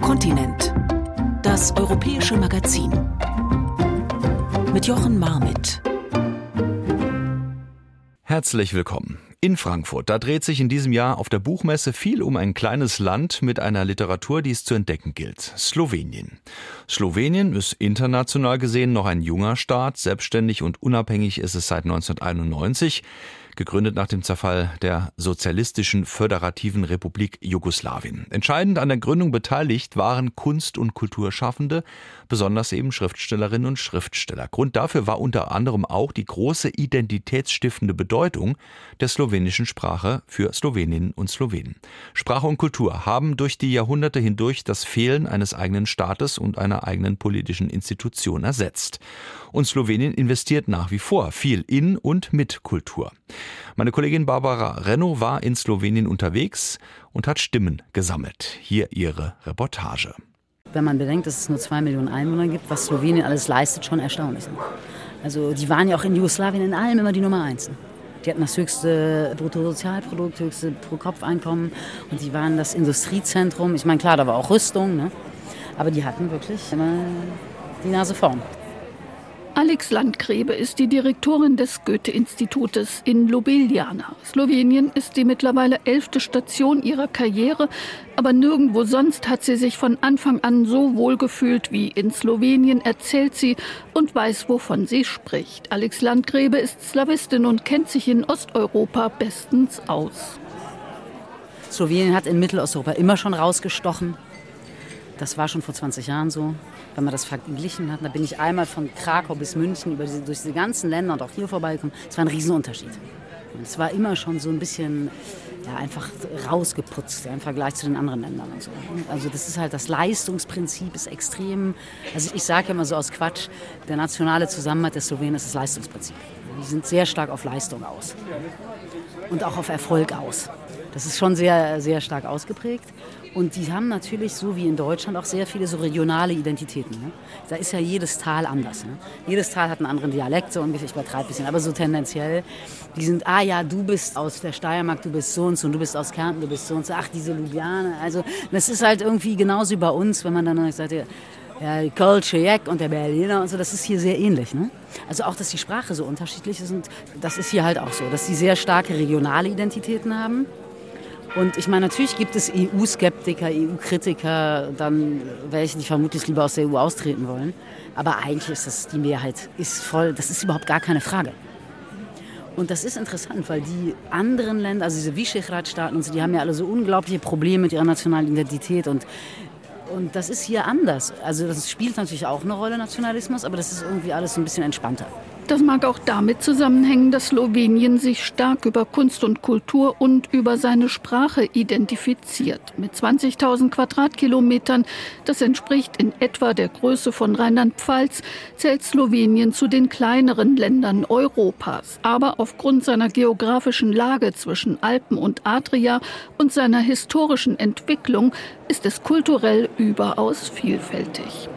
Kontinent. Das europäische Magazin. Mit Jochen Marmit. Herzlich willkommen. In Frankfurt, da dreht sich in diesem Jahr auf der Buchmesse viel um ein kleines Land mit einer Literatur, die es zu entdecken gilt. Slowenien. Slowenien ist international gesehen noch ein junger Staat, selbstständig und unabhängig ist es seit 1991 gegründet nach dem Zerfall der sozialistischen föderativen Republik Jugoslawien. Entscheidend an der Gründung beteiligt waren Kunst- und Kulturschaffende, besonders eben Schriftstellerinnen und Schriftsteller. Grund dafür war unter anderem auch die große identitätsstiftende Bedeutung der slowenischen Sprache für Sloweninnen und Slowenen. Sprache und Kultur haben durch die Jahrhunderte hindurch das Fehlen eines eigenen Staates und einer eigenen politischen Institution ersetzt. Und Slowenien investiert nach wie vor viel in und mit Kultur. Meine Kollegin Barbara Renno war in Slowenien unterwegs und hat Stimmen gesammelt. Hier ihre Reportage. Wenn man bedenkt, dass es nur zwei Millionen Einwohner gibt, was Slowenien alles leistet, schon erstaunlich. Also die waren ja auch in Jugoslawien in allem immer die Nummer eins. Die hatten das höchste Bruttosozialprodukt, höchste Pro-Kopf-Einkommen und die waren das Industriezentrum. Ich meine, klar, da war auch Rüstung, ne? aber die hatten wirklich immer die Nase vorn. Alex Landgrebe ist die Direktorin des Goethe-Institutes in Ljubljana. Slowenien ist die mittlerweile elfte Station ihrer Karriere, aber nirgendwo sonst hat sie sich von Anfang an so wohl gefühlt wie in Slowenien, erzählt sie und weiß, wovon sie spricht. Alex Landgrebe ist Slawistin und kennt sich in Osteuropa bestens aus. Slowenien hat in Mittelosteuropa immer schon rausgestochen. Das war schon vor 20 Jahren so wenn man das verglichen hat, da bin ich einmal von Krakau bis München über diese, durch diese ganzen Länder und auch hier vorbeigekommen. Es war ein Riesenunterschied. Es war immer schon so ein bisschen ja, einfach rausgeputzt ja, im Vergleich zu den anderen Ländern. Und so. Also das ist halt das Leistungsprinzip ist extrem. Also ich sage immer so aus Quatsch, der nationale Zusammenhalt der Slowenen ist das Leistungsprinzip. Die sind sehr stark auf Leistung aus und auch auf Erfolg aus. Das ist schon sehr, sehr stark ausgeprägt. Und die haben natürlich, so wie in Deutschland, auch sehr viele so regionale Identitäten. Ne? Da ist ja jedes Tal anders. Ne? Jedes Tal hat einen anderen Dialekt, so ungefähr, ich übertreibe ein bisschen, aber so tendenziell. Die sind, ah ja, du bist aus der Steiermark, du bist so und so, und du bist aus Kärnten, du bist so und so, ach, diese Ljubljana. Also das ist halt irgendwie genauso wie bei uns, wenn man dann sagt, ja, die Kölsche Jack und der Berliner und so, das ist hier sehr ähnlich. Ne? Also auch, dass die Sprache so unterschiedlich ist und das ist hier halt auch so, dass sie sehr starke regionale Identitäten haben. Und ich meine, natürlich gibt es EU-Skeptiker, EU-Kritiker, dann welche, die vermutlich lieber aus der EU austreten wollen. Aber eigentlich ist das die Mehrheit ist voll, das ist überhaupt gar keine Frage. Und das ist interessant, weil die anderen Länder, also diese Visegrad-Staaten und so, die haben ja alle so unglaubliche Probleme mit ihrer nationalen Identität und und das ist hier anders. Also das spielt natürlich auch eine Rolle, Nationalismus, aber das ist irgendwie alles so ein bisschen entspannter. Das mag auch damit zusammenhängen, dass Slowenien sich stark über Kunst und Kultur und über seine Sprache identifiziert. Mit 20.000 Quadratkilometern, das entspricht in etwa der Größe von Rheinland-Pfalz, zählt Slowenien zu den kleineren Ländern Europas. Aber aufgrund seiner geografischen Lage zwischen Alpen und Adria und seiner historischen Entwicklung ist es kulturell überaus vielfältig.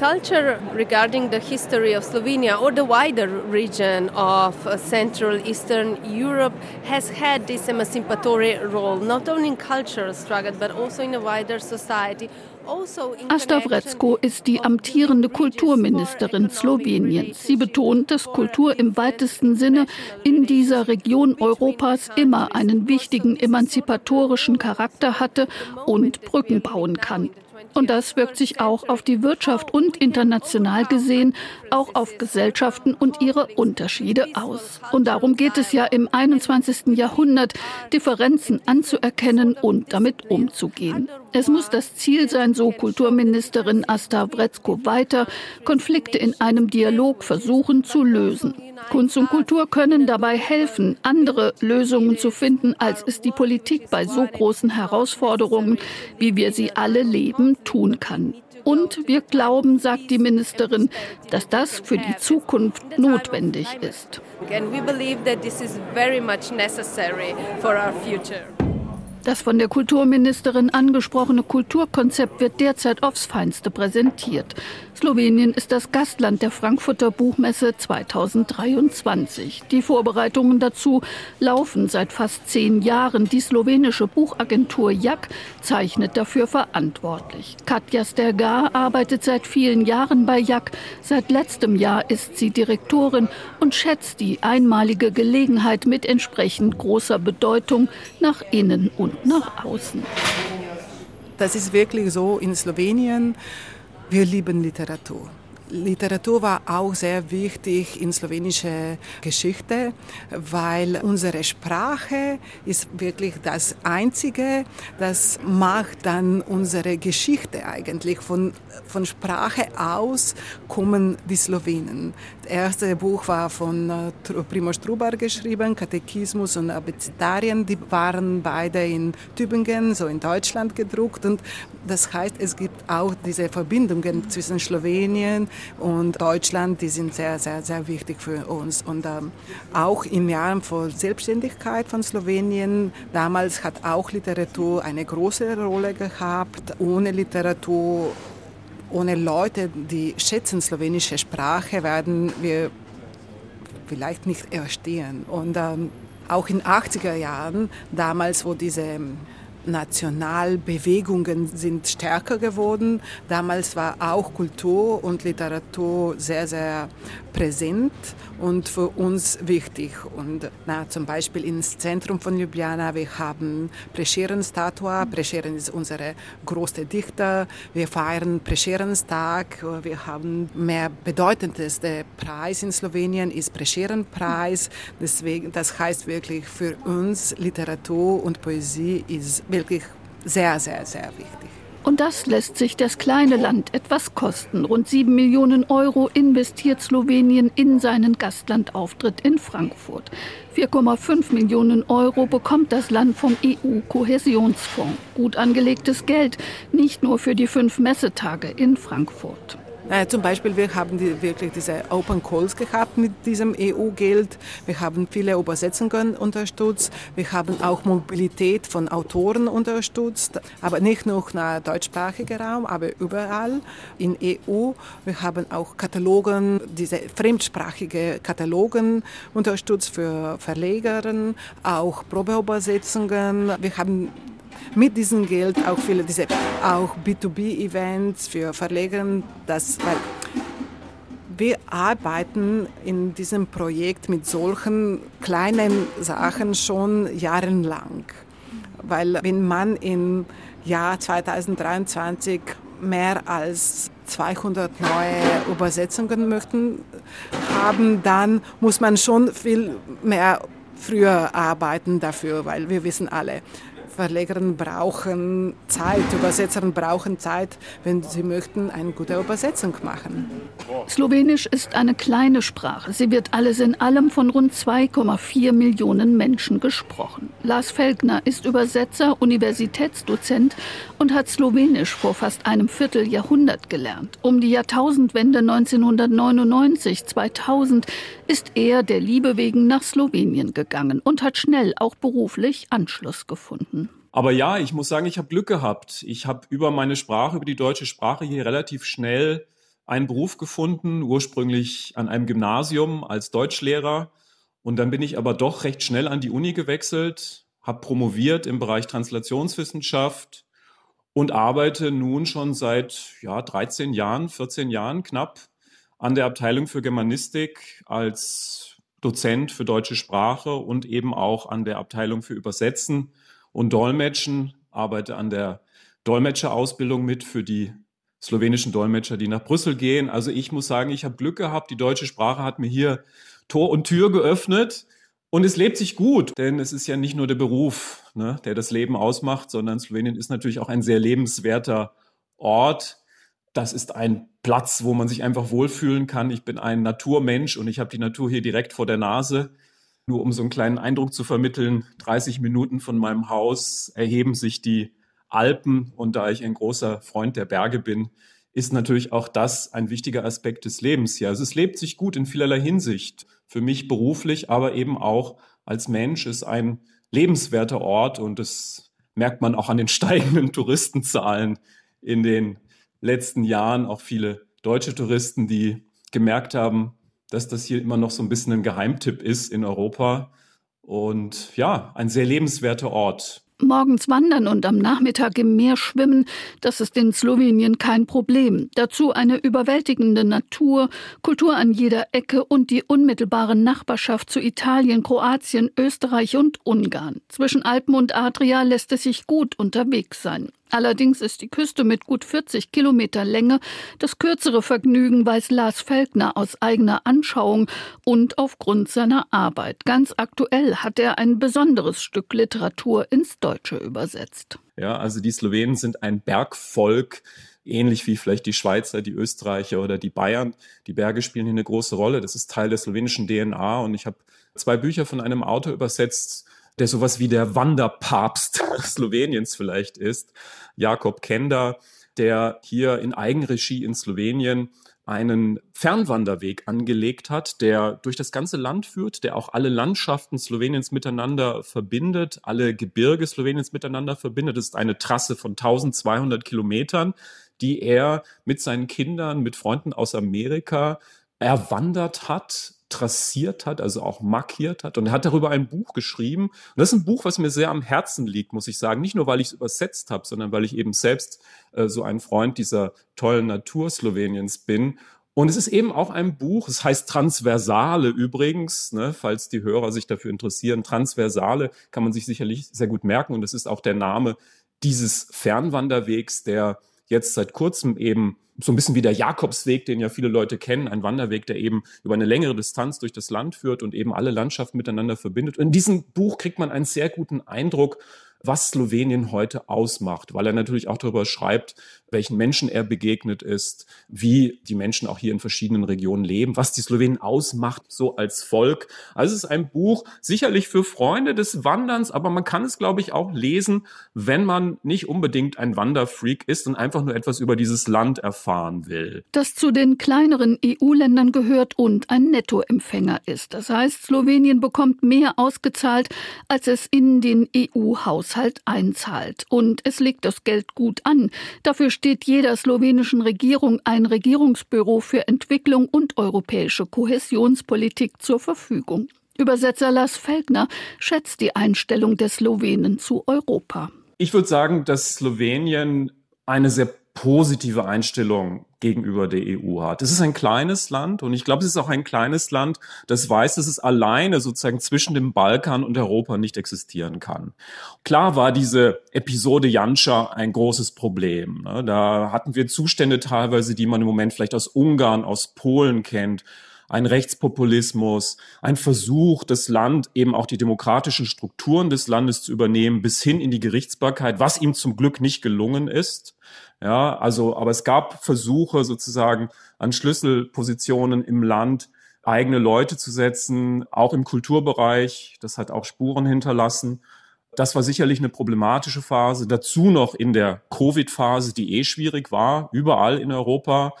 Culture regarding the history of Slovenia or the wider region of uh, Central Eastern Europe has had this emancipatory role, not only in cultural struggle, but also in a wider society. Also Asta Vrezko ist die amtierende Kulturministerin Sloweniens. Sie betont, dass Kultur im weitesten Sinne in dieser Region Europas immer einen wichtigen emanzipatorischen Charakter hatte und Brücken bauen kann. Und das wirkt sich auch auf die Wirtschaft und international gesehen auch auf Gesellschaften und ihre Unterschiede aus. Und darum geht es ja im 21. Jahrhundert, Differenzen anzuerkennen und damit umzugehen. Es muss das Ziel sein, so Kulturministerin Asta Vretzko weiter, Konflikte in einem Dialog versuchen zu lösen. Kunst und Kultur können dabei helfen, andere Lösungen zu finden, als es die Politik bei so großen Herausforderungen, wie wir sie alle leben, tun kann. Und wir glauben, sagt die Ministerin, dass das für die Zukunft notwendig ist. And we believe that this is very much necessary for our future. Das von der Kulturministerin angesprochene Kulturkonzept wird derzeit aufs Feinste präsentiert. Slowenien ist das Gastland der Frankfurter Buchmesse 2023. Die Vorbereitungen dazu laufen seit fast zehn Jahren. Die slowenische Buchagentur JAK zeichnet dafür verantwortlich. Katja Stergar arbeitet seit vielen Jahren bei JAK. Seit letztem Jahr ist sie Direktorin und schätzt die einmalige Gelegenheit mit entsprechend großer Bedeutung nach innen und nach außen. Das ist wirklich so in Slowenien. Wir lieben Literatur. Literatur war auch sehr wichtig in slowenischer Geschichte, weil unsere Sprache ist wirklich das Einzige, das macht dann unsere Geschichte eigentlich. Von, von Sprache aus kommen die Slowenen. Das erste Buch war von äh, Primoz Trubar geschrieben, Katechismus und Abecedarien. Die waren beide in Tübingen, so in Deutschland gedruckt. Und das heißt, es gibt auch diese Verbindungen zwischen Slowenien und Deutschland, die sind sehr, sehr, sehr wichtig für uns. Und ähm, auch im Jahr vor Selbstständigkeit von Slowenien, damals hat auch Literatur eine große Rolle gehabt. Ohne Literatur, ohne Leute, die schätzen slowenische Sprache, werden wir vielleicht nicht erstehen. Und ähm, auch in 80er Jahren, damals, wo diese Nationalbewegungen sind stärker geworden. Damals war auch Kultur und Literatur sehr, sehr präsent und für uns wichtig. Und na, zum Beispiel ins Zentrum von Ljubljana, wir haben Prescheren-Statue. Prescheren ist unser großer Dichter. Wir feiern Prescherens-Tag. Wir haben mehr bedeutendste Preis in Slowenien ist Prescheren-Preis. Deswegen, das heißt wirklich für uns Literatur und Poesie ist wirklich sehr, sehr, sehr wichtig. Und das lässt sich das kleine Land etwas kosten. Rund sieben Millionen Euro investiert Slowenien in seinen Gastlandauftritt in Frankfurt. 4,5 Millionen Euro bekommt das Land vom EU-Kohäsionsfonds. Gut angelegtes Geld, nicht nur für die fünf Messetage in Frankfurt. Äh, zum Beispiel, wir haben die, wirklich diese Open Calls gehabt mit diesem EU-Geld. Wir haben viele Übersetzungen unterstützt. Wir haben auch Mobilität von Autoren unterstützt, aber nicht nur nach deutschsprachiger Raum, aber überall in EU. Wir haben auch Katalogen, diese fremdsprachige Katalogen unterstützt für Verlegerinnen, auch Probeübersetzungen. Wir haben mit diesem Geld auch viele diese auch B2B-Events für Verleger, das weil wir arbeiten in diesem Projekt mit solchen kleinen Sachen schon jahrelang. Weil wenn man im Jahr 2023 mehr als 200 neue Übersetzungen möchten haben, dann muss man schon viel mehr früher arbeiten dafür, weil wir wissen alle, Verlegerin brauchen Zeit, Übersetzerin brauchen Zeit, wenn sie möchten, eine gute Übersetzung machen. Slowenisch ist eine kleine Sprache. Sie wird alles in allem von rund 2,4 Millionen Menschen gesprochen. Lars Felkner ist Übersetzer, Universitätsdozent und hat Slowenisch vor fast einem Vierteljahrhundert gelernt. Um die Jahrtausendwende 1999, 2000 ist er der Liebe wegen nach Slowenien gegangen und hat schnell auch beruflich Anschluss gefunden. Aber ja, ich muss sagen, ich habe Glück gehabt. Ich habe über meine Sprache, über die deutsche Sprache hier relativ schnell einen Beruf gefunden, ursprünglich an einem Gymnasium als Deutschlehrer. Und dann bin ich aber doch recht schnell an die Uni gewechselt, habe promoviert im Bereich Translationswissenschaft und arbeite nun schon seit ja, 13 Jahren, 14 Jahren knapp an der Abteilung für Germanistik als Dozent für deutsche Sprache und eben auch an der Abteilung für Übersetzen und Dolmetschen, arbeite an der Dolmetscherausbildung mit für die slowenischen Dolmetscher, die nach Brüssel gehen. Also ich muss sagen, ich habe Glück gehabt. Die deutsche Sprache hat mir hier Tor und Tür geöffnet. Und es lebt sich gut, denn es ist ja nicht nur der Beruf, ne, der das Leben ausmacht, sondern Slowenien ist natürlich auch ein sehr lebenswerter Ort. Das ist ein Platz, wo man sich einfach wohlfühlen kann. Ich bin ein Naturmensch und ich habe die Natur hier direkt vor der Nase. Nur um so einen kleinen Eindruck zu vermitteln, 30 Minuten von meinem Haus erheben sich die Alpen und da ich ein großer Freund der Berge bin, ist natürlich auch das ein wichtiger Aspekt des Lebens hier. Also es lebt sich gut in vielerlei Hinsicht. Für mich beruflich, aber eben auch als Mensch ist ein lebenswerter Ort und es merkt man auch an den steigenden Touristenzahlen in den letzten Jahren. Auch viele deutsche Touristen, die gemerkt haben, dass das hier immer noch so ein bisschen ein Geheimtipp ist in Europa. Und ja, ein sehr lebenswerter Ort morgens wandern und am Nachmittag im Meer schwimmen, das ist in Slowenien kein Problem. Dazu eine überwältigende Natur, Kultur an jeder Ecke und die unmittelbare Nachbarschaft zu Italien, Kroatien, Österreich und Ungarn. Zwischen Alpen und Adria lässt es sich gut unterwegs sein. Allerdings ist die Küste mit gut 40 Kilometer Länge das kürzere Vergnügen, weiß Lars Felkner aus eigener Anschauung und aufgrund seiner Arbeit. Ganz aktuell hat er ein besonderes Stück Literatur ins Deutsche übersetzt. Ja, also die Slowenen sind ein Bergvolk, ähnlich wie vielleicht die Schweizer, die Österreicher oder die Bayern. Die Berge spielen hier eine große Rolle. Das ist Teil der slowenischen DNA und ich habe zwei Bücher von einem Autor übersetzt, der sowas wie der Wanderpapst Sloweniens vielleicht ist, Jakob Kender, der hier in Eigenregie in Slowenien einen Fernwanderweg angelegt hat, der durch das ganze Land führt, der auch alle Landschaften Sloweniens miteinander verbindet, alle Gebirge Sloweniens miteinander verbindet. Das ist eine Trasse von 1200 Kilometern, die er mit seinen Kindern, mit Freunden aus Amerika erwandert hat trassiert hat, also auch markiert hat. Und er hat darüber ein Buch geschrieben. Und das ist ein Buch, was mir sehr am Herzen liegt, muss ich sagen. Nicht nur, weil ich es übersetzt habe, sondern weil ich eben selbst äh, so ein Freund dieser tollen Natur Sloweniens bin. Und es ist eben auch ein Buch, es heißt Transversale übrigens, ne, falls die Hörer sich dafür interessieren. Transversale kann man sich sicherlich sehr gut merken. Und es ist auch der Name dieses Fernwanderwegs, der jetzt seit kurzem eben so ein bisschen wie der Jakobsweg, den ja viele Leute kennen, ein Wanderweg, der eben über eine längere Distanz durch das Land führt und eben alle Landschaften miteinander verbindet. In diesem Buch kriegt man einen sehr guten Eindruck, was Slowenien heute ausmacht, weil er natürlich auch darüber schreibt, welchen Menschen er begegnet ist, wie die Menschen auch hier in verschiedenen Regionen leben, was die Slowenen ausmacht, so als Volk. Also es ist ein Buch sicherlich für Freunde des Wanderns, aber man kann es, glaube ich, auch lesen, wenn man nicht unbedingt ein Wanderfreak ist und einfach nur etwas über dieses Land erfahren will. Das zu den kleineren EU-Ländern gehört und ein Nettoempfänger ist. Das heißt, Slowenien bekommt mehr ausgezahlt, als es in den EU-Haushalt einzahlt. Und es legt das Geld gut an. Dafür steht jeder slowenischen Regierung ein Regierungsbüro für Entwicklung und europäische Kohäsionspolitik zur Verfügung. Übersetzer Lars Felkner schätzt die Einstellung der Slowenen zu Europa. Ich würde sagen, dass Slowenien eine sehr positive Einstellung gegenüber der EU hat. Es ist ein kleines Land und ich glaube, es ist auch ein kleines Land, das weiß, dass es alleine sozusagen zwischen dem Balkan und Europa nicht existieren kann. Klar war diese Episode Janša ein großes Problem. Ne? Da hatten wir Zustände teilweise, die man im Moment vielleicht aus Ungarn, aus Polen kennt, ein Rechtspopulismus, ein Versuch, das Land eben auch die demokratischen Strukturen des Landes zu übernehmen, bis hin in die Gerichtsbarkeit, was ihm zum Glück nicht gelungen ist. Ja, also, aber es gab Versuche sozusagen an Schlüsselpositionen im Land eigene Leute zu setzen, auch im Kulturbereich. Das hat auch Spuren hinterlassen. Das war sicherlich eine problematische Phase. Dazu noch in der Covid-Phase, die eh schwierig war, überall in Europa.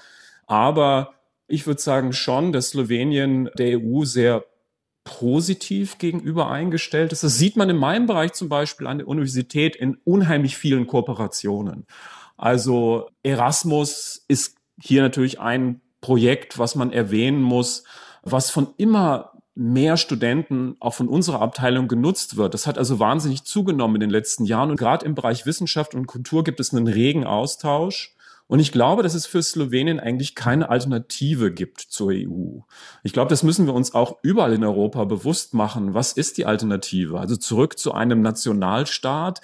Aber ich würde sagen schon, dass Slowenien der EU sehr positiv gegenüber eingestellt ist. Das sieht man in meinem Bereich zum Beispiel an der Universität in unheimlich vielen Kooperationen. Also Erasmus ist hier natürlich ein Projekt, was man erwähnen muss, was von immer mehr Studenten auch von unserer Abteilung genutzt wird. Das hat also wahnsinnig zugenommen in den letzten Jahren. Und gerade im Bereich Wissenschaft und Kultur gibt es einen regen Austausch. Und ich glaube, dass es für Slowenien eigentlich keine Alternative gibt zur EU. Ich glaube, das müssen wir uns auch überall in Europa bewusst machen. Was ist die Alternative? Also zurück zu einem Nationalstaat,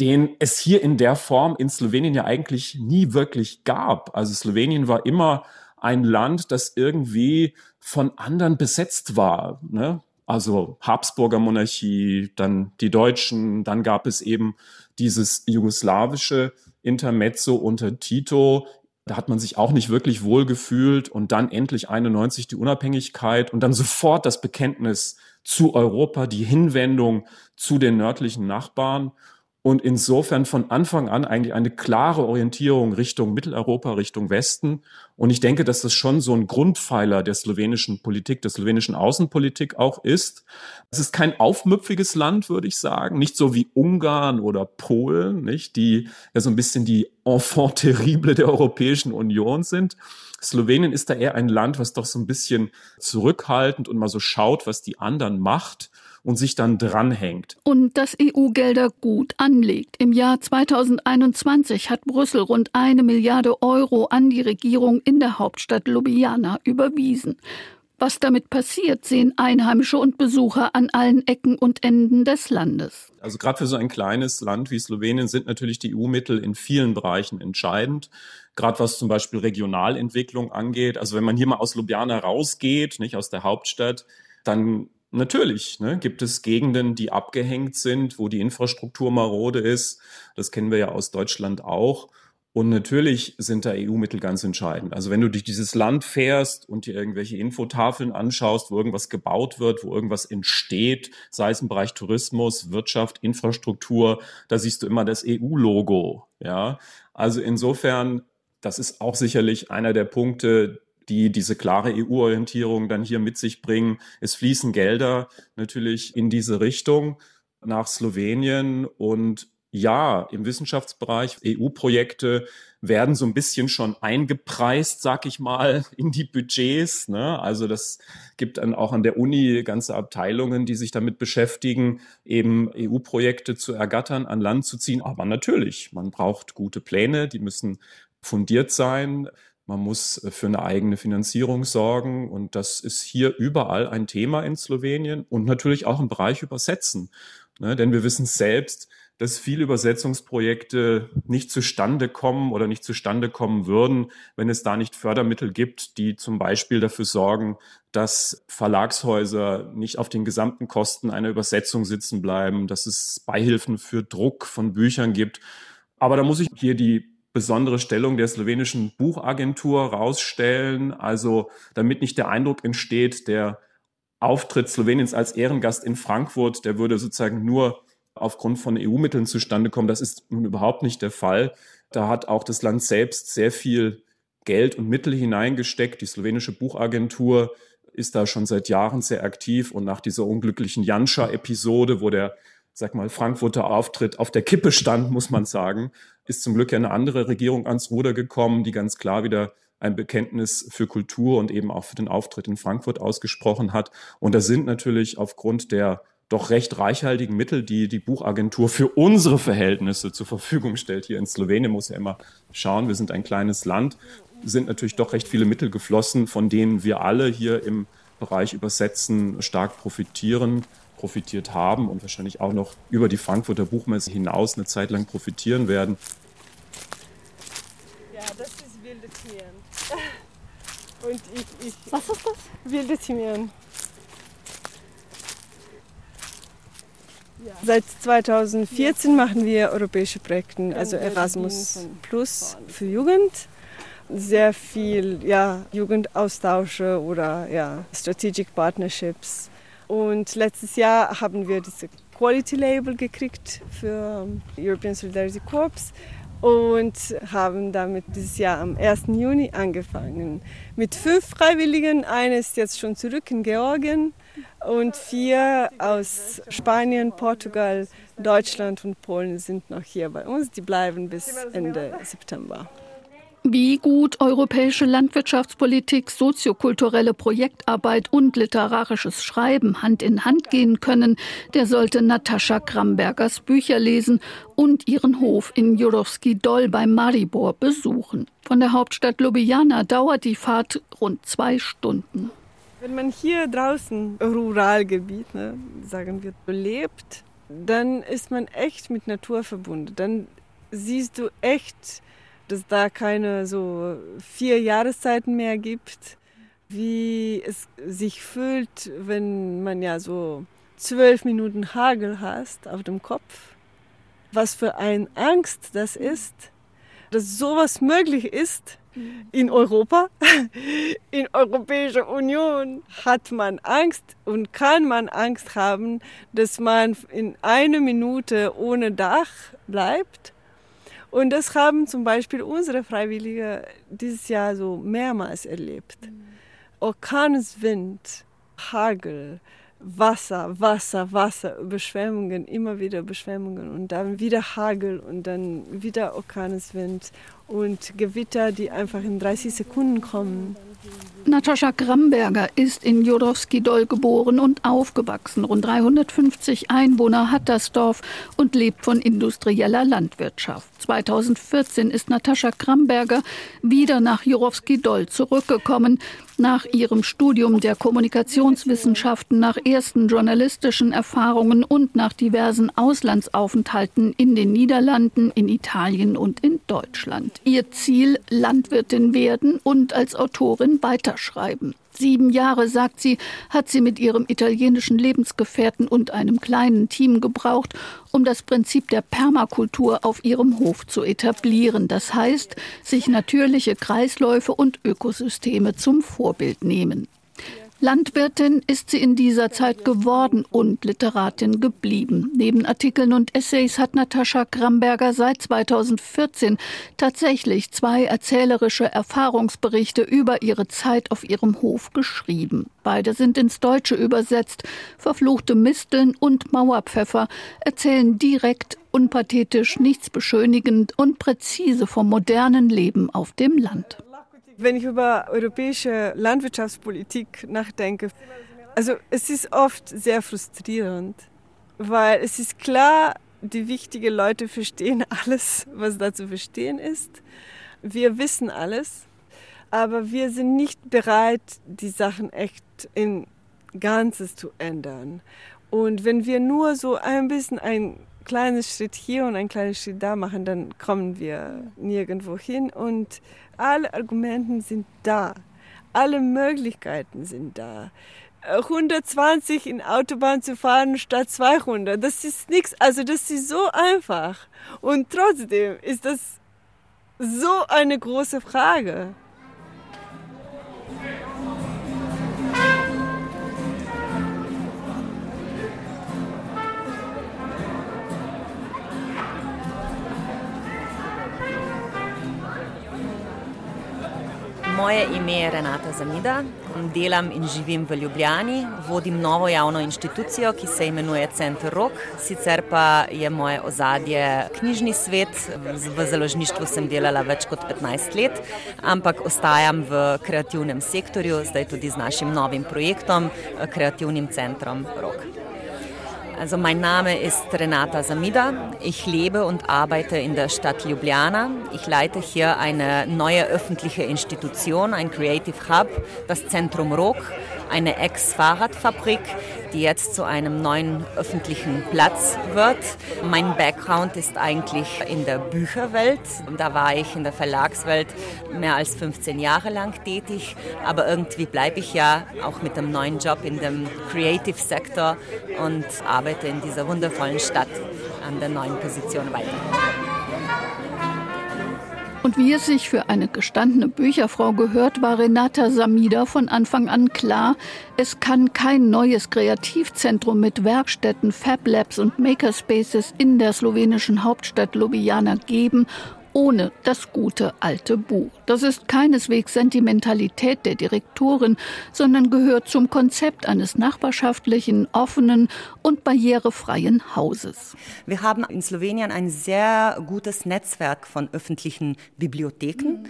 den es hier in der Form in Slowenien ja eigentlich nie wirklich gab. Also Slowenien war immer ein Land, das irgendwie von anderen besetzt war. Ne? Also Habsburger Monarchie, dann die Deutschen, dann gab es eben dieses jugoslawische Intermezzo unter Tito. Da hat man sich auch nicht wirklich wohl gefühlt und dann endlich 91 die Unabhängigkeit und dann sofort das Bekenntnis zu Europa, die Hinwendung zu den nördlichen Nachbarn. Und insofern von Anfang an eigentlich eine klare Orientierung Richtung Mitteleuropa, Richtung Westen. Und ich denke, dass das schon so ein Grundpfeiler der slowenischen Politik, der slowenischen Außenpolitik auch ist. Es ist kein aufmüpfiges Land, würde ich sagen, nicht so wie Ungarn oder Polen, nicht, die ja so ein bisschen die Enfant terrible der Europäischen Union sind. Slowenien ist da eher ein Land, was doch so ein bisschen zurückhaltend und mal so schaut, was die anderen macht und sich dann dranhängt. Und das EU-Gelder gut anlegt. Im Jahr 2021 hat Brüssel rund eine Milliarde Euro an die Regierung in der Hauptstadt Ljubljana überwiesen. Was damit passiert, sehen Einheimische und Besucher an allen Ecken und Enden des Landes. Also gerade für so ein kleines Land wie Slowenien sind natürlich die EU-Mittel in vielen Bereichen entscheidend. Gerade was zum Beispiel Regionalentwicklung angeht. Also wenn man hier mal aus Ljubljana rausgeht, nicht aus der Hauptstadt, dann Natürlich ne, gibt es Gegenden, die abgehängt sind, wo die Infrastruktur marode ist. Das kennen wir ja aus Deutschland auch. Und natürlich sind da EU-Mittel ganz entscheidend. Also wenn du durch dieses Land fährst und dir irgendwelche Infotafeln anschaust, wo irgendwas gebaut wird, wo irgendwas entsteht, sei es im Bereich Tourismus, Wirtschaft, Infrastruktur, da siehst du immer das EU-Logo. Ja, also insofern, das ist auch sicherlich einer der Punkte, die diese klare EU-Orientierung dann hier mit sich bringen. Es fließen Gelder natürlich in diese Richtung nach Slowenien und ja, im Wissenschaftsbereich, EU-Projekte werden so ein bisschen schon eingepreist, sag ich mal, in die Budgets. Ne? Also das gibt dann auch an der Uni ganze Abteilungen, die sich damit beschäftigen, eben EU-Projekte zu ergattern, an Land zu ziehen. Aber natürlich, man braucht gute Pläne, die müssen fundiert sein. Man muss äh, für eine eigene Finanzierung sorgen. Und das ist hier überall ein Thema in Slowenien und natürlich auch im Bereich Übersetzen. Ne? Denn wir wissen selbst, dass viele Übersetzungsprojekte nicht zustande kommen oder nicht zustande kommen würden, wenn es da nicht Fördermittel gibt, die zum Beispiel dafür sorgen, dass Verlagshäuser nicht auf den gesamten Kosten einer Übersetzung sitzen bleiben, dass es Beihilfen für Druck von Büchern gibt. Aber da muss ich hier die besondere Stellung der slowenischen Buchagentur rausstellen. Also damit nicht der Eindruck entsteht, der Auftritt Sloweniens als Ehrengast in Frankfurt, der würde sozusagen nur aufgrund von EU-Mitteln zustande kommen. Das ist nun überhaupt nicht der Fall. Da hat auch das Land selbst sehr viel Geld und Mittel hineingesteckt. Die slowenische Buchagentur ist da schon seit Jahren sehr aktiv und nach dieser unglücklichen Janscha-Episode, wo der sag mal, Frankfurter Auftritt auf der Kippe stand, muss man sagen, ist zum Glück ja eine andere Regierung ans Ruder gekommen, die ganz klar wieder ein Bekenntnis für Kultur und eben auch für den Auftritt in Frankfurt ausgesprochen hat. Und da sind natürlich aufgrund der doch recht reichhaltigen Mittel, die die Buchagentur für unsere Verhältnisse zur Verfügung stellt. Hier in Slowenien muss ja immer schauen, wir sind ein kleines Land, sind natürlich doch recht viele Mittel geflossen, von denen wir alle hier im Bereich Übersetzen stark profitieren profitiert haben und wahrscheinlich auch noch über die Frankfurter Buchmesse hinaus eine Zeit lang profitieren werden. Ja, das ist wilde Thymian. Und ich, ich Was ist das? Wilde Thymian. Ja. Seit 2014 machen wir europäische Projekte, also Erasmus Plus für Jugend. Sehr viel ja, Jugendaustausche oder ja, Strategic Partnerships und letztes Jahr haben wir diese Quality Label gekriegt für ähm, European Solidarity Corps und haben damit dieses Jahr am 1. Juni angefangen. Mit fünf Freiwilligen, eine ist jetzt schon zurück in Georgien und vier aus Spanien, Portugal, Deutschland und Polen sind noch hier bei uns. Die bleiben bis Ende September. Wie gut europäische Landwirtschaftspolitik, soziokulturelle Projektarbeit und literarisches Schreiben Hand in Hand gehen können, der sollte Natascha Krambergers Bücher lesen und ihren Hof in Jurovski Dol bei Maribor besuchen. Von der Hauptstadt Ljubljana dauert die Fahrt rund zwei Stunden. Wenn man hier draußen, Ruralgebiet, ne, sagen wir, lebt, dann ist man echt mit Natur verbunden. Dann siehst du echt dass da keine so vier Jahreszeiten mehr gibt, wie es sich fühlt, wenn man ja so zwölf Minuten Hagel hast auf dem Kopf. Was für eine Angst das ist, dass sowas möglich ist. in Europa. In Europäischer Union hat man Angst und kann man Angst haben, dass man in einer Minute ohne Dach bleibt. Und das haben zum Beispiel unsere Freiwillige dieses Jahr so mehrmals erlebt. Orkaneswind, Hagel, Wasser, Wasser, Wasser, Überschwemmungen, immer wieder Überschwemmungen und dann wieder Hagel und dann wieder Orkaneswind und Gewitter, die einfach in 30 Sekunden kommen. Natascha Gramberger ist in Jodowski-Doll geboren und aufgewachsen. Rund 350 Einwohner hat das Dorf und lebt von industrieller Landwirtschaft. 2014 ist Natascha Gramberger wieder nach Jurowski-Doll zurückgekommen. Nach ihrem Studium der Kommunikationswissenschaften, nach ersten journalistischen Erfahrungen und nach diversen Auslandsaufenthalten in den Niederlanden, in Italien und in Deutschland. Ihr Ziel Landwirtin werden und als Autorin weiterschreiben. Sieben Jahre, sagt sie, hat sie mit ihrem italienischen Lebensgefährten und einem kleinen Team gebraucht, um das Prinzip der Permakultur auf ihrem Hof zu etablieren. Das heißt, sich natürliche Kreisläufe und Ökosysteme zum Vorbild nehmen. Landwirtin ist sie in dieser Zeit geworden und Literatin geblieben. Neben Artikeln und Essays hat Natascha Gramberger seit 2014 tatsächlich zwei erzählerische Erfahrungsberichte über ihre Zeit auf ihrem Hof geschrieben. Beide sind ins Deutsche übersetzt. Verfluchte Misteln und Mauerpfeffer erzählen direkt, unpathetisch, nichts beschönigend und präzise vom modernen Leben auf dem Land. Wenn ich über europäische Landwirtschaftspolitik nachdenke, also es ist oft sehr frustrierend, weil es ist klar, die wichtigen Leute verstehen alles, was da zu verstehen ist. Wir wissen alles, aber wir sind nicht bereit, die Sachen echt in Ganzes zu ändern. Und wenn wir nur so ein bisschen ein kleines Schritt hier und ein kleines Schritt da machen, dann kommen wir nirgendwo hin. Und alle Argumente sind da. Alle Möglichkeiten sind da. 120 in Autobahn zu fahren statt 200, das ist nichts. Also das ist so einfach. Und trotzdem ist das so eine große Frage. Moje ime je Renata Zamida, delam in živim v Ljubljani, vodim novo javno inštitucijo, ki se imenuje Center Rok. Sicer pa je moje ozadje knjižni svet, v založništvu sem delala več kot 15 let, ampak ostajam v kreativnem sektorju, zdaj tudi z našim novim projektom, kreativnim centrom Rok. Also mein Name ist Renata Samida. Ich lebe und arbeite in der Stadt Ljubljana. Ich leite hier eine neue öffentliche Institution, ein Creative Hub, das Zentrum Rok eine Ex-Fahrradfabrik, die jetzt zu einem neuen öffentlichen Platz wird. Mein Background ist eigentlich in der Bücherwelt. Da war ich in der Verlagswelt mehr als 15 Jahre lang tätig. Aber irgendwie bleibe ich ja auch mit dem neuen Job in dem Creative Sektor und arbeite in dieser wundervollen Stadt an der neuen Position weiter. Und wie es sich für eine gestandene Bücherfrau gehört, war Renata Samida von Anfang an klar, es kann kein neues Kreativzentrum mit Werkstätten, Fab Labs und Makerspaces in der slowenischen Hauptstadt Ljubljana geben, ohne das gute alte Buch. Das ist keineswegs Sentimentalität der Direktorin, sondern gehört zum Konzept eines nachbarschaftlichen, offenen und barrierefreien Hauses. Wir haben in Slowenien ein sehr gutes Netzwerk von öffentlichen Bibliotheken. Mhm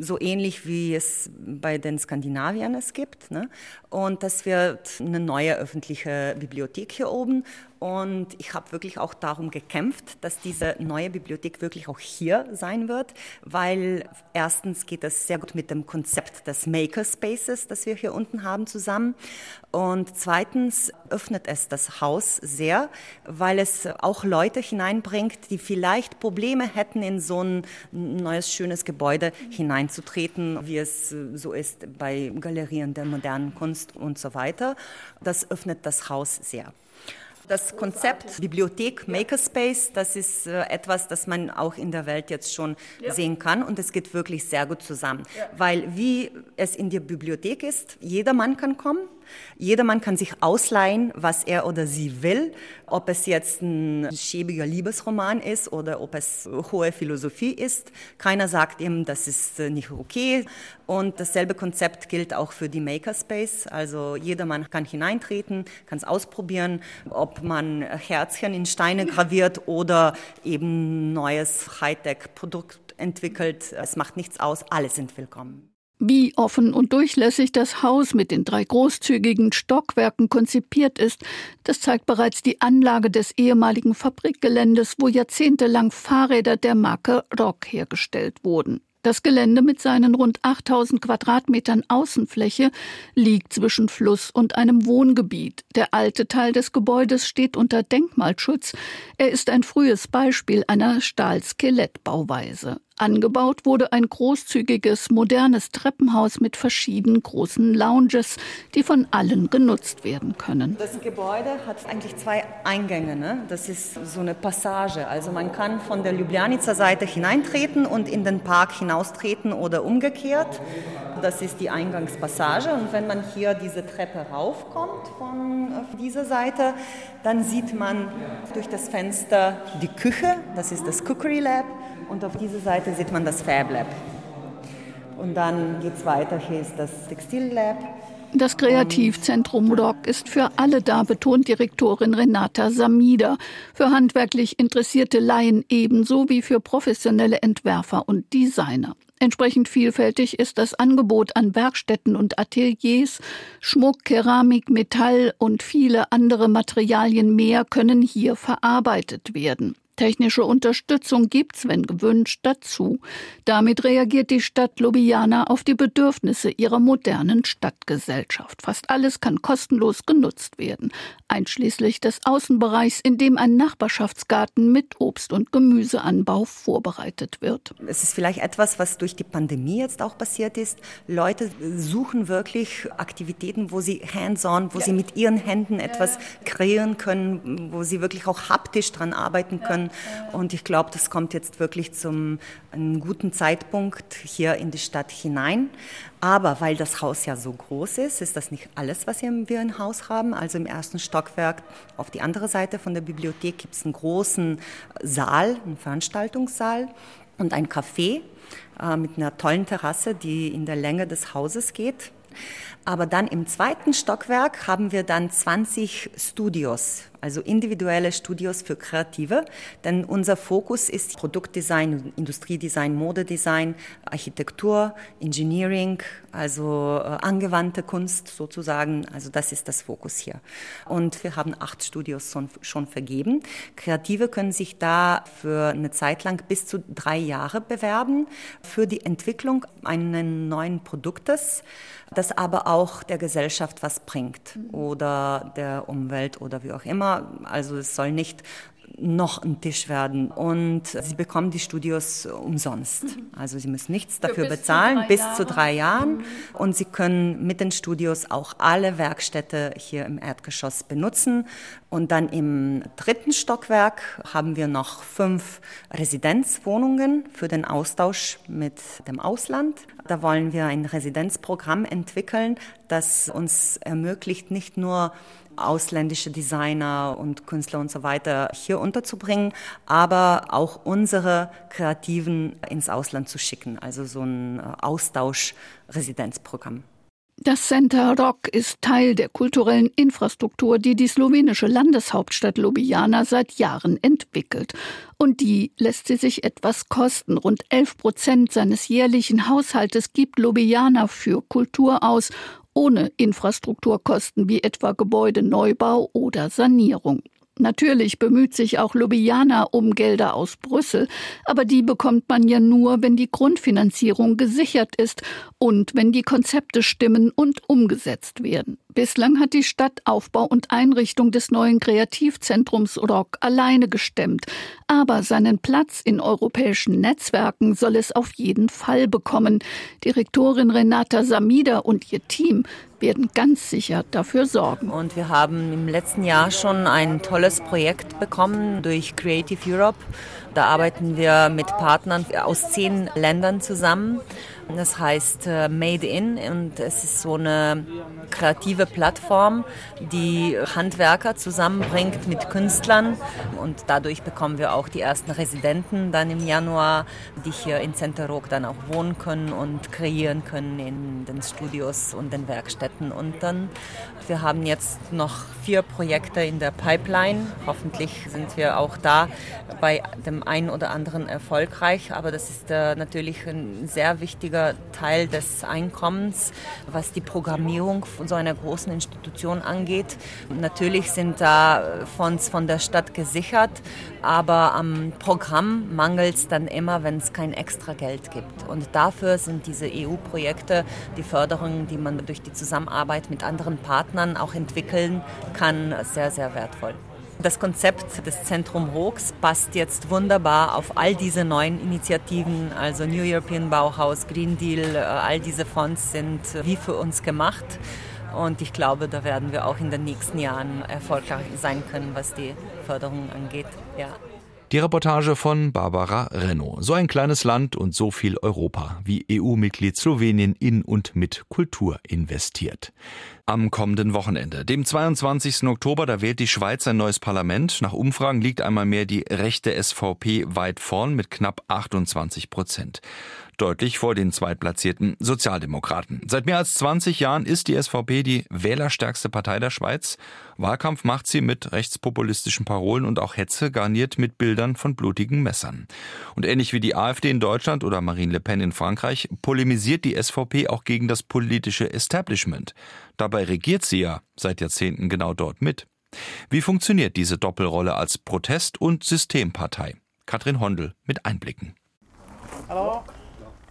so ähnlich wie es bei den Skandinaviern es gibt. Ne? Und das wird eine neue öffentliche Bibliothek hier oben. Und ich habe wirklich auch darum gekämpft, dass diese neue Bibliothek wirklich auch hier sein wird, weil erstens geht das sehr gut mit dem Konzept des Makerspaces, das wir hier unten haben, zusammen. Und zweitens öffnet es das Haus sehr, weil es auch Leute hineinbringt, die vielleicht Probleme hätten, in so ein neues, schönes Gebäude hineinzutreten, wie es so ist bei Galerien der modernen Kunst und so weiter. Das öffnet das Haus sehr. Das Konzept Bibliothek Makerspace, das ist äh, etwas, das man auch in der Welt jetzt schon ja. sehen kann und es geht wirklich sehr gut zusammen, ja. weil wie es in der Bibliothek ist, jeder Mann kann kommen, Jedermann kann sich ausleihen, was er oder sie will, ob es jetzt ein schäbiger Liebesroman ist oder ob es hohe Philosophie ist. Keiner sagt ihm, das ist äh, nicht okay. Und dasselbe Konzept gilt auch für die Makerspace. Also jedermann kann hineintreten, kann es ausprobieren, ob man Herzchen in Steine graviert oder eben neues Hightech-Produkt entwickelt. Es macht nichts aus, alle sind willkommen. Wie offen und durchlässig das Haus mit den drei großzügigen Stockwerken konzipiert ist, das zeigt bereits die Anlage des ehemaligen Fabrikgeländes, wo jahrzehntelang Fahrräder der Marke Rock hergestellt wurden. Das Gelände mit seinen rund 8000 Quadratmetern Außenfläche liegt zwischen Fluss und einem Wohngebiet. Der alte Teil des Gebäudes steht unter Denkmalschutz. Er ist ein frühes Beispiel einer Stahlskelettbauweise. Angebaut wurde ein großzügiges, modernes Treppenhaus mit verschiedenen großen Lounges, die von allen genutzt werden können. Das Gebäude hat eigentlich zwei Eingänge. Ne? Das ist so eine Passage. Also man kann von der Ljubljanica Seite hineintreten und in den Park hinaustreten oder umgekehrt. Das ist die Eingangspassage. Und wenn man hier diese Treppe raufkommt von dieser Seite, dann sieht man durch das Fenster die Küche. Das ist das Cookery Lab. Und auf dieser Seite sieht man das Fab Lab. Und dann geht es weiter, hier ist das Textil Lab. Das Kreativzentrum ROC ist für alle da, betont Direktorin Renata Samida. Für handwerklich interessierte Laien ebenso wie für professionelle Entwerfer und Designer. Entsprechend vielfältig ist das Angebot an Werkstätten und Ateliers. Schmuck, Keramik, Metall und viele andere Materialien mehr können hier verarbeitet werden. Technische Unterstützung gibt's, wenn gewünscht, dazu. Damit reagiert die Stadt Ljubljana auf die Bedürfnisse ihrer modernen Stadtgesellschaft. Fast alles kann kostenlos genutzt werden, einschließlich des Außenbereichs, in dem ein Nachbarschaftsgarten mit Obst- und Gemüseanbau vorbereitet wird. Es ist vielleicht etwas, was durch die Pandemie jetzt auch passiert ist. Leute suchen wirklich Aktivitäten, wo sie hands-on, wo ja. sie mit ihren Händen etwas kreieren können, wo sie wirklich auch haptisch dran arbeiten können. Und ich glaube, das kommt jetzt wirklich zum guten Zeitpunkt hier in die Stadt hinein. Aber weil das Haus ja so groß ist, ist das nicht alles, was wir im Haus haben. Also im ersten Stockwerk auf die andere Seite von der Bibliothek gibt es einen großen Saal, einen Veranstaltungssaal und ein Café äh, mit einer tollen Terrasse, die in der Länge des Hauses geht. Aber dann im zweiten Stockwerk haben wir dann 20 Studios, also individuelle Studios für Kreative, denn unser Fokus ist Produktdesign, Industriedesign, Modedesign, Architektur, Engineering, also äh, angewandte Kunst sozusagen, also das ist das Fokus hier. Und wir haben acht Studios schon, vergeben. Kreative können sich da für eine Zeit lang bis zu drei Jahre bewerben für die Entwicklung eines neuen Produktes, das aber auch der Gesellschaft was bringt oder der Umwelt oder wie auch immer. Also es soll nicht noch ein Tisch werden. Und sie bekommen die Studios umsonst. Also sie müssen nichts dafür bis bezahlen, zu bis Jahre. zu drei Jahren. Mhm. Und sie können mit den Studios auch alle Werkstätte hier im Erdgeschoss benutzen. Und dann im dritten Stockwerk haben wir noch fünf Residenzwohnungen für den Austausch mit dem Ausland. Da wollen wir ein Residenzprogramm entwickeln, das uns ermöglicht, nicht nur ausländische Designer und Künstler und so weiter hier unterzubringen, aber auch unsere Kreativen ins Ausland zu schicken, also so ein äh, Austausch-Residenzprogramm. Das Center Rock ist Teil der kulturellen Infrastruktur, die die slowenische Landeshauptstadt Ljubljana seit Jahren entwickelt. Und die lässt sie sich etwas kosten. Rund 11 Prozent seines jährlichen Haushaltes gibt Ljubljana für Kultur aus ohne Infrastrukturkosten wie etwa Gebäudeneubau oder Sanierung. Natürlich bemüht sich auch Ljubljana um Gelder aus Brüssel, aber die bekommt man ja nur, wenn die Grundfinanzierung gesichert ist und wenn die Konzepte stimmen und umgesetzt werden. Bislang hat die Stadt Aufbau und Einrichtung des neuen Kreativzentrums Rock alleine gestemmt. Aber seinen Platz in europäischen Netzwerken soll es auf jeden Fall bekommen. Direktorin Renata Samida und ihr Team werden ganz sicher dafür sorgen. Und wir haben im letzten Jahr schon ein tolles Projekt bekommen durch Creative Europe. Da arbeiten wir mit Partnern aus zehn Ländern zusammen. Das heißt äh, Made in und es ist so eine kreative Plattform, die Handwerker zusammenbringt mit Künstlern und dadurch bekommen wir auch die ersten Residenten dann im Januar, die hier in Centerog dann auch wohnen können und kreieren können in den Studios und den Werkstätten und dann wir haben jetzt noch vier Projekte in der Pipeline. Hoffentlich sind wir auch da bei dem einen oder anderen erfolgreich, aber das ist äh, natürlich ein sehr wichtiger Teil des Einkommens, was die Programmierung von so einer großen Institution angeht. Natürlich sind da Fonds von der Stadt gesichert, aber am Programm mangelt es dann immer, wenn es kein extra Geld gibt. Und dafür sind diese EU-Projekte, die Förderung, die man durch die Zusammenarbeit mit anderen Partnern auch entwickeln kann, sehr, sehr wertvoll. Das Konzept des Zentrum Hoax passt jetzt wunderbar auf all diese neuen Initiativen, also New European Bauhaus, Green Deal, äh, all diese Fonds sind wie für uns gemacht. Und ich glaube, da werden wir auch in den nächsten Jahren erfolgreich sein können, was die Förderung angeht. Ja. Die Reportage von Barbara Renno. So ein kleines Land und so viel Europa, wie EU-Mitglied Slowenien in und mit Kultur investiert. Am kommenden Wochenende, dem 22. Oktober, da wählt die Schweiz ein neues Parlament. Nach Umfragen liegt einmal mehr die rechte SVP weit vorn mit knapp 28 Prozent deutlich vor den zweitplatzierten Sozialdemokraten. Seit mehr als 20 Jahren ist die SVP die wählerstärkste Partei der Schweiz. Wahlkampf macht sie mit rechtspopulistischen Parolen und auch Hetze garniert mit Bildern von blutigen Messern. Und ähnlich wie die AfD in Deutschland oder Marine Le Pen in Frankreich polemisiert die SVP auch gegen das politische Establishment. Dabei regiert sie ja seit Jahrzehnten genau dort mit. Wie funktioniert diese Doppelrolle als Protest- und Systempartei? Katrin Hondel mit Einblicken. Hallo.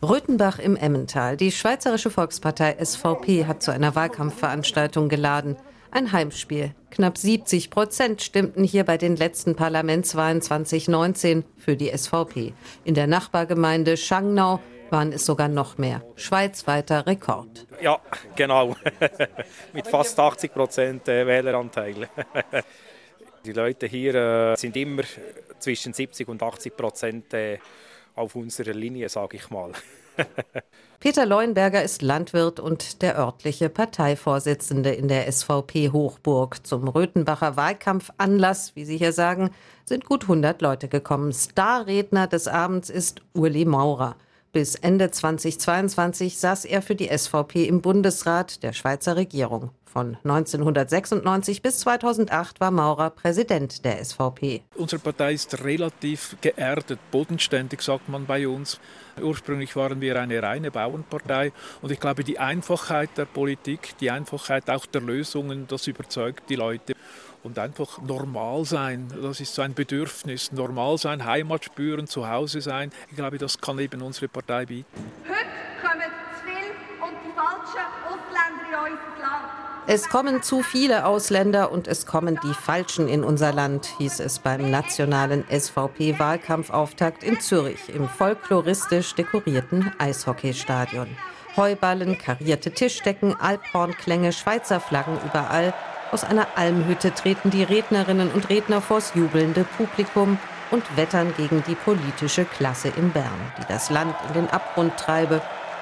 Röthenbach im Emmental. Die Schweizerische Volkspartei SVP hat zu einer Wahlkampfveranstaltung geladen. Ein Heimspiel. Knapp 70 Prozent stimmten hier bei den letzten Parlamentswahlen 2019 für die SVP. In der Nachbargemeinde Schangnau waren es sogar noch mehr. Schweizweiter Rekord. Ja, genau. Mit fast 80 Prozent äh, Wähleranteil. Die Leute hier äh, sind immer zwischen 70 und 80 Prozent äh, auf unserer Linie, sage ich mal. Peter Leuenberger ist Landwirt und der örtliche Parteivorsitzende in der SVP Hochburg. Zum Röthenbacher Wahlkampfanlass, wie Sie hier sagen, sind gut 100 Leute gekommen. Starredner des Abends ist Uli Maurer. Bis Ende 2022 saß er für die SVP im Bundesrat der Schweizer Regierung. Von 1996 bis 2008 war Maurer Präsident der SVP. Unsere Partei ist relativ geerdet, bodenständig, sagt man bei uns. Ursprünglich waren wir eine reine Bauernpartei und ich glaube, die Einfachheit der Politik, die Einfachheit auch der Lösungen, das überzeugt die Leute. Und einfach normal sein, das ist so ein Bedürfnis. Normal sein, Heimat spüren, zu Hause sein. Ich glaube, das kann eben unsere Partei bieten. Heute kommen zu viele und die falschen Ausländer in unser Land. Es kommen zu viele Ausländer und es kommen die Falschen in unser Land, hieß es beim nationalen SVP-Wahlkampfauftakt in Zürich im folkloristisch dekorierten Eishockeystadion. Heuballen, karierte Tischdecken, Alphornklänge, Schweizer Flaggen überall. Aus einer Almhütte treten die Rednerinnen und Redner vors jubelnde Publikum und wettern gegen die politische Klasse in Bern, die das Land in den Abgrund treibe.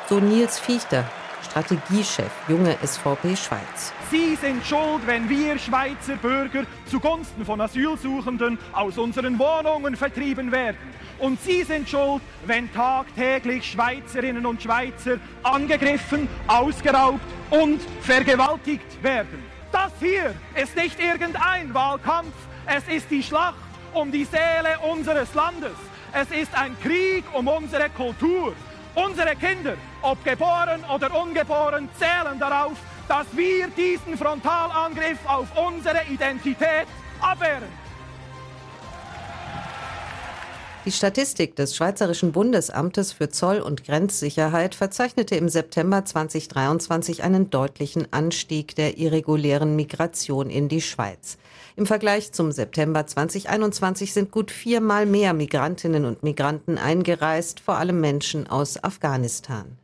So Nils Fichter, Strategiechef Junge SVP Schweiz. Sie sind schuld, wenn wir Schweizer Bürger zugunsten von Asylsuchenden aus unseren Wohnungen vertrieben werden. Und Sie sind schuld, wenn tagtäglich Schweizerinnen und Schweizer angegriffen, ausgeraubt und vergewaltigt werden. Das hier ist nicht irgendein Wahlkampf, es ist die Schlacht um die Seele unseres Landes. Es ist ein Krieg um unsere Kultur. Unsere Kinder, ob geboren oder ungeboren, zählen darauf, dass wir diesen Frontalangriff auf unsere Identität abwehren. Die Statistik des Schweizerischen Bundesamtes für Zoll- und Grenzsicherheit verzeichnete im September 2023 einen deutlichen Anstieg der irregulären Migration in die Schweiz. Im Vergleich zum September 2021 sind gut viermal mehr Migrantinnen und Migranten eingereist, vor allem Menschen aus Afghanistan.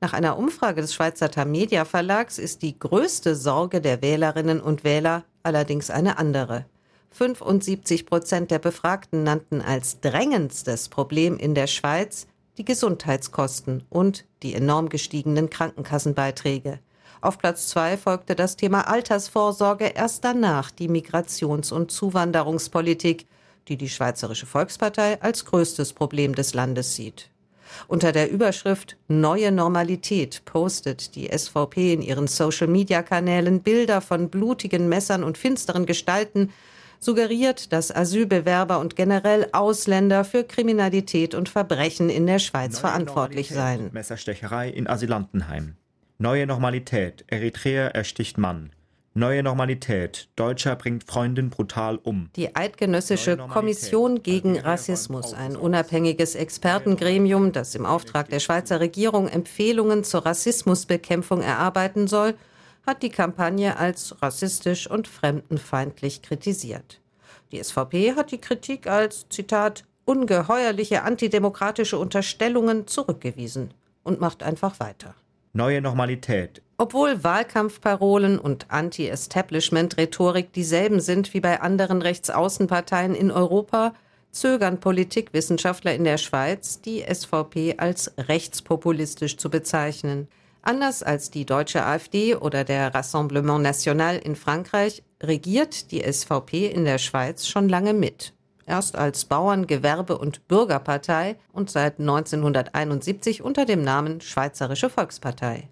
Nach einer Umfrage des Schweizer Tamedia Verlags ist die größte Sorge der Wählerinnen und Wähler allerdings eine andere. 75 Prozent der Befragten nannten als drängendstes Problem in der Schweiz die Gesundheitskosten und die enorm gestiegenen Krankenkassenbeiträge. Auf Platz zwei folgte das Thema Altersvorsorge, erst danach die Migrations- und Zuwanderungspolitik, die die Schweizerische Volkspartei als größtes Problem des Landes sieht. Unter der Überschrift Neue Normalität postet die SVP in ihren Social-Media-Kanälen Bilder von blutigen Messern und finsteren Gestalten, suggeriert, dass Asylbewerber und generell Ausländer für Kriminalität und Verbrechen in der Schweiz Neue verantwortlich seien. Messerstecherei in Asylantenheim. Neue Normalität. Eritreer ersticht Mann. Neue Normalität. Deutscher bringt Freundin brutal um. Die Eidgenössische Kommission gegen Rassismus, ein unabhängiges Expertengremium, das im Auftrag der Schweizer Regierung Empfehlungen zur Rassismusbekämpfung erarbeiten soll, hat die Kampagne als rassistisch und fremdenfeindlich kritisiert. Die SVP hat die Kritik als, Zitat, ungeheuerliche antidemokratische Unterstellungen zurückgewiesen und macht einfach weiter. Neue Normalität. Obwohl Wahlkampfparolen und Anti-Establishment-Rhetorik dieselben sind wie bei anderen Rechtsaußenparteien in Europa, zögern Politikwissenschaftler in der Schweiz, die SVP als rechtspopulistisch zu bezeichnen. Anders als die deutsche AfD oder der Rassemblement National in Frankreich regiert die SVP in der Schweiz schon lange mit. Erst als Bauern-, Gewerbe- und Bürgerpartei und seit 1971 unter dem Namen Schweizerische Volkspartei.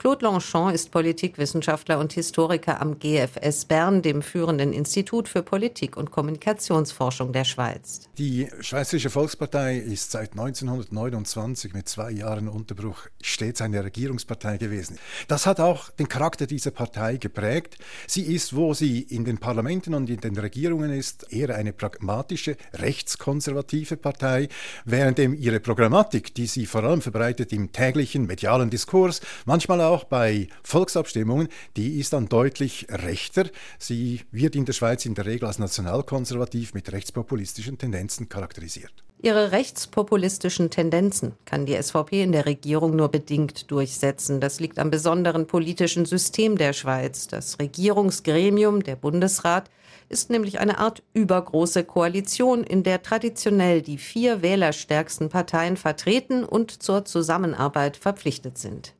Claude Longchamp ist Politikwissenschaftler und Historiker am GFS Bern, dem führenden Institut für Politik- und Kommunikationsforschung der Schweiz. Die Schweizerische Volkspartei ist seit 1929 mit zwei Jahren Unterbruch stets eine Regierungspartei gewesen. Das hat auch den Charakter dieser Partei geprägt. Sie ist, wo sie in den Parlamenten und in den Regierungen ist, eher eine pragmatische, rechtskonservative Partei, während ihre Programmatik, die sie vor allem verbreitet im täglichen medialen Diskurs, manchmal auch auch bei Volksabstimmungen, die ist dann deutlich rechter. Sie wird in der Schweiz in der Regel als nationalkonservativ mit rechtspopulistischen Tendenzen charakterisiert. Ihre rechtspopulistischen Tendenzen kann die SVP in der Regierung nur bedingt durchsetzen. Das liegt am besonderen politischen System der Schweiz. Das Regierungsgremium, der Bundesrat, ist nämlich eine Art übergroße Koalition, in der traditionell die vier wählerstärksten Parteien vertreten und zur Zusammenarbeit verpflichtet sind.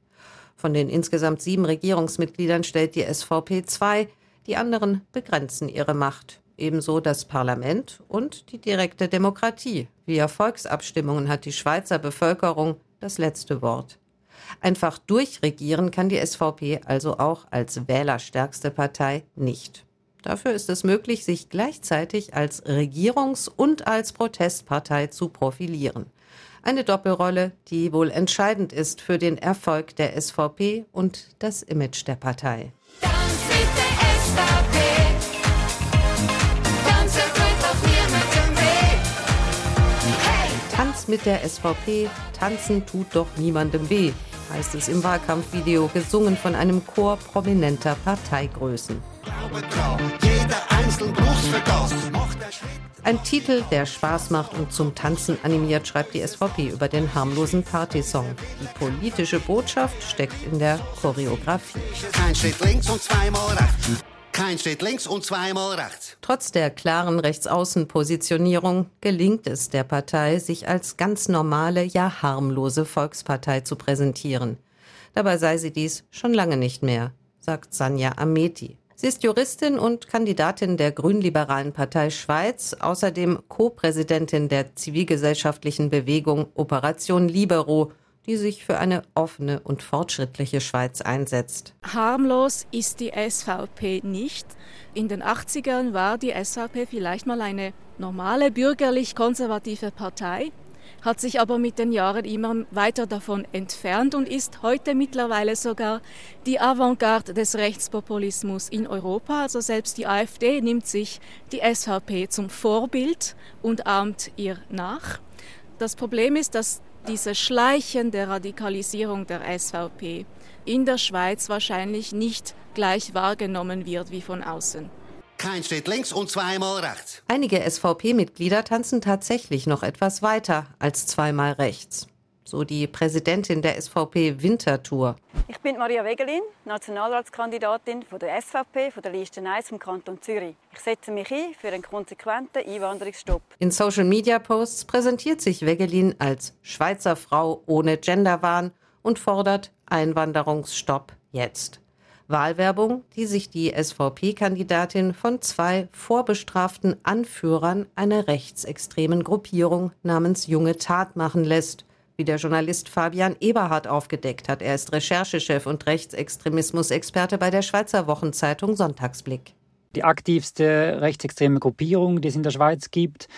Von den insgesamt sieben Regierungsmitgliedern stellt die SVP zwei, die anderen begrenzen ihre Macht. Ebenso das Parlament und die direkte Demokratie. Via Volksabstimmungen hat die Schweizer Bevölkerung das letzte Wort. Einfach durchregieren kann die SVP also auch als wählerstärkste Partei nicht. Dafür ist es möglich, sich gleichzeitig als Regierungs- und als Protestpartei zu profilieren. Eine Doppelrolle, die wohl entscheidend ist für den Erfolg der SVP und das Image der Partei. Tanz mit der SVP, tanzen tut doch niemandem weh, heißt es im Wahlkampfvideo, gesungen von einem Chor prominenter Parteigrößen. Ein Titel, der Spaß macht und zum Tanzen animiert, schreibt die SVP über den harmlosen Partysong. Die politische Botschaft steckt in der Choreografie. Kein Schritt links und zweimal rechts. Kein Schritt links und zweimal rechts. Trotz der klaren Rechtsaußenpositionierung gelingt es der Partei, sich als ganz normale, ja harmlose Volkspartei zu präsentieren. Dabei sei sie dies schon lange nicht mehr, sagt Sanja Ameti. Sie ist Juristin und Kandidatin der Grünliberalen Partei Schweiz, außerdem Co-Präsidentin der zivilgesellschaftlichen Bewegung Operation Libero, die sich für eine offene und fortschrittliche Schweiz einsetzt. Harmlos ist die SVP nicht. In den 80ern war die SVP vielleicht mal eine normale bürgerlich-konservative Partei. Hat sich aber mit den Jahren immer weiter davon entfernt und ist heute mittlerweile sogar die Avantgarde des Rechtspopulismus in Europa. Also selbst die AfD nimmt sich die SVP zum Vorbild und ahmt ihr nach. Das Problem ist, dass diese schleichende Radikalisierung der SVP in der Schweiz wahrscheinlich nicht gleich wahrgenommen wird wie von außen. Kein steht links und zweimal rechts. Einige SVP-Mitglieder tanzen tatsächlich noch etwas weiter als zweimal rechts. So die Präsidentin der SVP Wintertour. Ich bin Maria Wegelin, Nationalratskandidatin von der SVP von der Liste 1 vom Kanton Zürich. Ich setze mich ein für einen konsequenten Einwanderungsstopp. In Social-Media-Posts präsentiert sich Wegelin als Schweizer Frau ohne Genderwahn und fordert Einwanderungsstopp jetzt. Wahlwerbung, die sich die SVP-Kandidatin von zwei vorbestraften Anführern einer rechtsextremen Gruppierung namens Junge Tat machen lässt, wie der Journalist Fabian Eberhardt aufgedeckt hat. Er ist Recherchechef und Rechtsextremismusexperte bei der Schweizer Wochenzeitung Sonntagsblick. Die aktivste rechtsextreme Gruppierung, die es in der Schweiz gibt.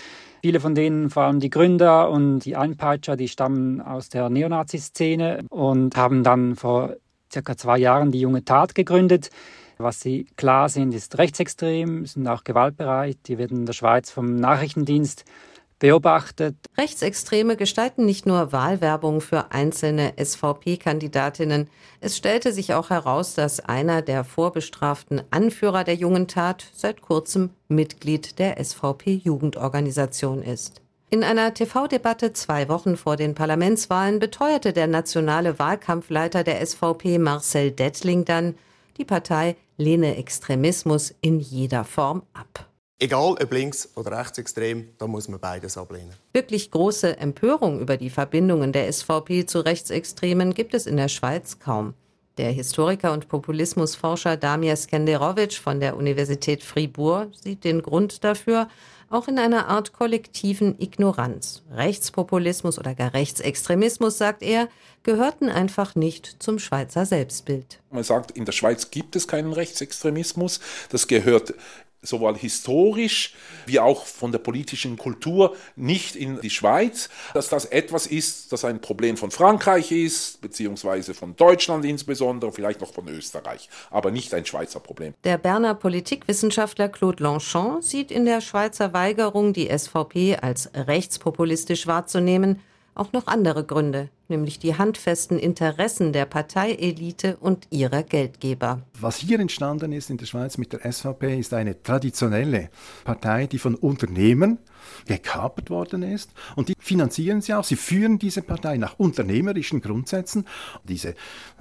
Viele von denen, vor allem die Gründer und die Einpeitscher, die stammen aus der Neonazi-Szene und haben dann vor circa zwei Jahren die junge Tat gegründet. Was sie klar sind, ist rechtsextrem, sind auch gewaltbereit. Die werden in der Schweiz vom Nachrichtendienst beobachtet. Rechtsextreme gestalten nicht nur Wahlwerbung für einzelne SVP-Kandidatinnen. Es stellte sich auch heraus, dass einer der vorbestraften Anführer der jungen Tat seit kurzem Mitglied der SVP-Jugendorganisation ist. In einer TV-Debatte zwei Wochen vor den Parlamentswahlen beteuerte der nationale Wahlkampfleiter der SVP Marcel Dettling dann, die Partei lehne Extremismus in jeder Form ab. Egal ob links- oder rechtsextrem, da muss man beides ablehnen. Wirklich große Empörung über die Verbindungen der SVP zu Rechtsextremen gibt es in der Schweiz kaum. Der Historiker und Populismusforscher Damir Skenderovic von der Universität Fribourg sieht den Grund dafür auch in einer Art kollektiven Ignoranz. Rechtspopulismus oder gar Rechtsextremismus, sagt er, gehörten einfach nicht zum Schweizer Selbstbild. Man sagt, in der Schweiz gibt es keinen Rechtsextremismus. Das gehört sowohl historisch wie auch von der politischen Kultur nicht in die Schweiz, dass das etwas ist, das ein Problem von Frankreich ist, beziehungsweise von Deutschland insbesondere, vielleicht noch von Österreich, aber nicht ein Schweizer Problem. Der Berner Politikwissenschaftler Claude Longchamp sieht in der Schweizer Weigerung, die SVP als rechtspopulistisch wahrzunehmen, auch noch andere Gründe, nämlich die handfesten Interessen der Parteielite und ihrer Geldgeber. Was hier entstanden ist in der Schweiz mit der SVP, ist eine traditionelle Partei, die von Unternehmen gekapert worden ist. Und die finanzieren sie auch. Sie führen diese Partei nach unternehmerischen Grundsätzen. Diese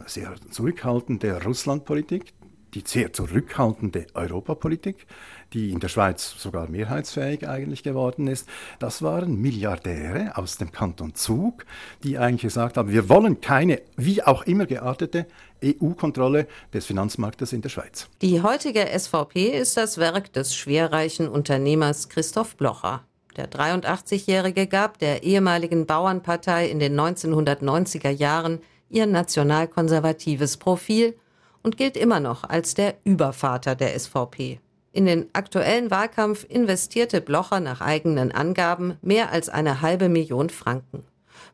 sehr zurückhaltende Russlandpolitik, die sehr zurückhaltende Europapolitik, die in der Schweiz sogar mehrheitsfähig eigentlich geworden ist, das waren Milliardäre aus dem Kanton Zug, die eigentlich gesagt haben, wir wollen keine, wie auch immer geartete EU-Kontrolle des Finanzmarktes in der Schweiz. Die heutige SVP ist das Werk des schwerreichen Unternehmers Christoph Blocher. Der 83-Jährige gab der ehemaligen Bauernpartei in den 1990er Jahren ihr nationalkonservatives Profil und gilt immer noch als der Übervater der SVP. In den aktuellen Wahlkampf investierte Blocher nach eigenen Angaben mehr als eine halbe Million Franken.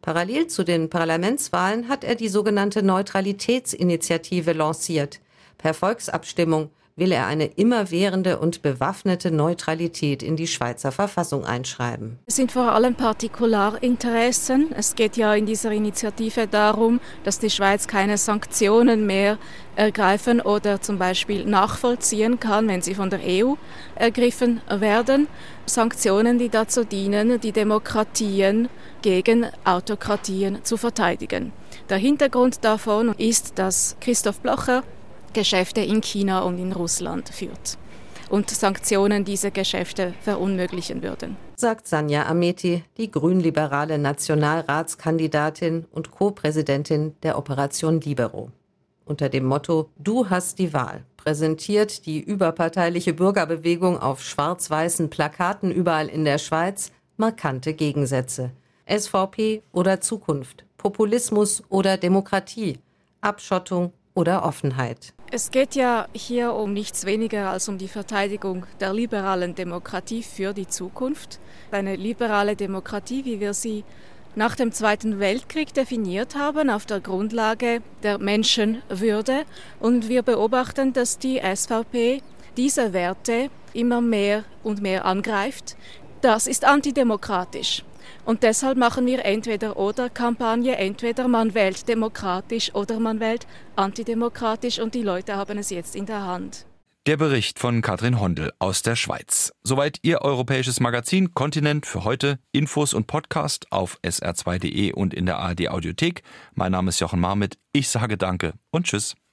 Parallel zu den Parlamentswahlen hat er die sogenannte Neutralitätsinitiative lanciert. Per Volksabstimmung will er eine immerwährende und bewaffnete Neutralität in die Schweizer Verfassung einschreiben. Es sind vor allem Partikularinteressen. Es geht ja in dieser Initiative darum, dass die Schweiz keine Sanktionen mehr ergreifen oder zum Beispiel nachvollziehen kann, wenn sie von der EU ergriffen werden. Sanktionen, die dazu dienen, die Demokratien gegen Autokratien zu verteidigen. Der Hintergrund davon ist, dass Christoph Blocher Geschäfte in China und in Russland führt und Sanktionen diese Geschäfte verunmöglichen würden. Sagt Sanja Ameti, die grünliberale Nationalratskandidatin und Co-Präsidentin der Operation Libero. Unter dem Motto Du hast die Wahl präsentiert die überparteiliche Bürgerbewegung auf schwarz-weißen Plakaten überall in der Schweiz markante Gegensätze. SVP oder Zukunft, Populismus oder Demokratie, Abschottung oder Offenheit. Es geht ja hier um nichts weniger als um die Verteidigung der liberalen Demokratie für die Zukunft. Eine liberale Demokratie, wie wir sie nach dem Zweiten Weltkrieg definiert haben auf der Grundlage der Menschenwürde. Und wir beobachten, dass die SVP diese Werte immer mehr und mehr angreift. Das ist antidemokratisch. Und deshalb machen wir entweder oder Kampagne, entweder man wählt demokratisch oder man wählt antidemokratisch und die Leute haben es jetzt in der Hand. Der Bericht von Katrin Hondel aus der Schweiz. Soweit Ihr europäisches Magazin Kontinent für heute. Infos und Podcast auf sr2.de und in der ARD Audiothek. Mein Name ist Jochen Marmit. Ich sage Danke und Tschüss.